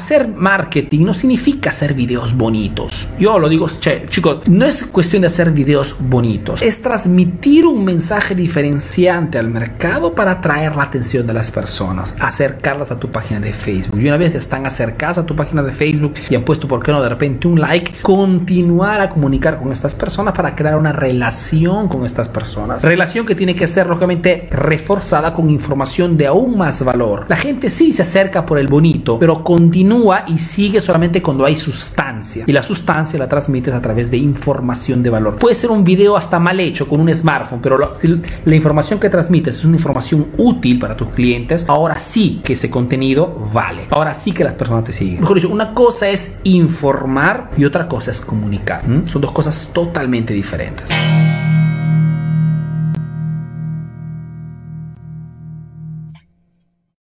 hacer marketing no significa hacer videos bonitos. Yo lo digo, che, chicos, no es cuestión de hacer videos bonitos, es transmitir un mensaje diferenciante al mercado para atraer la atención de las personas, acercarlas a tu página de Facebook. Y una vez que están acercadas a tu página de Facebook y han puesto, ¿por qué no? De repente un like, continuar a comunicar con estas personas para crear una relación con estas personas. Relación que tiene que ser, lógicamente, reforzada con información de aún más valor. La gente sí se acerca por el bonito, pero continúa y sigue solamente cuando hay sustancia. Y la sustancia la transmites a través de información de valor. Puede ser un video hasta mal hecho con un smartphone, pero si la información que transmites es una información útil para tus clientes, ahora sí que ese contenido vale. Ahora sí que las personas te siguen. Mejor dicho, una cosa es informar y otra cosa es comunicar. Son dos cosas totalmente diferentes.